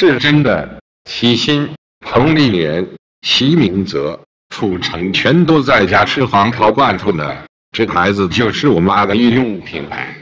是真的齐心、彭丽莲、齐明泽、楚成全都在家吃黄桃罐头呢。这牌子就是我们阿的御用品牌。